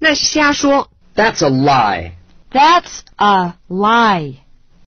那是瞎说。That's a lie. That's a lie.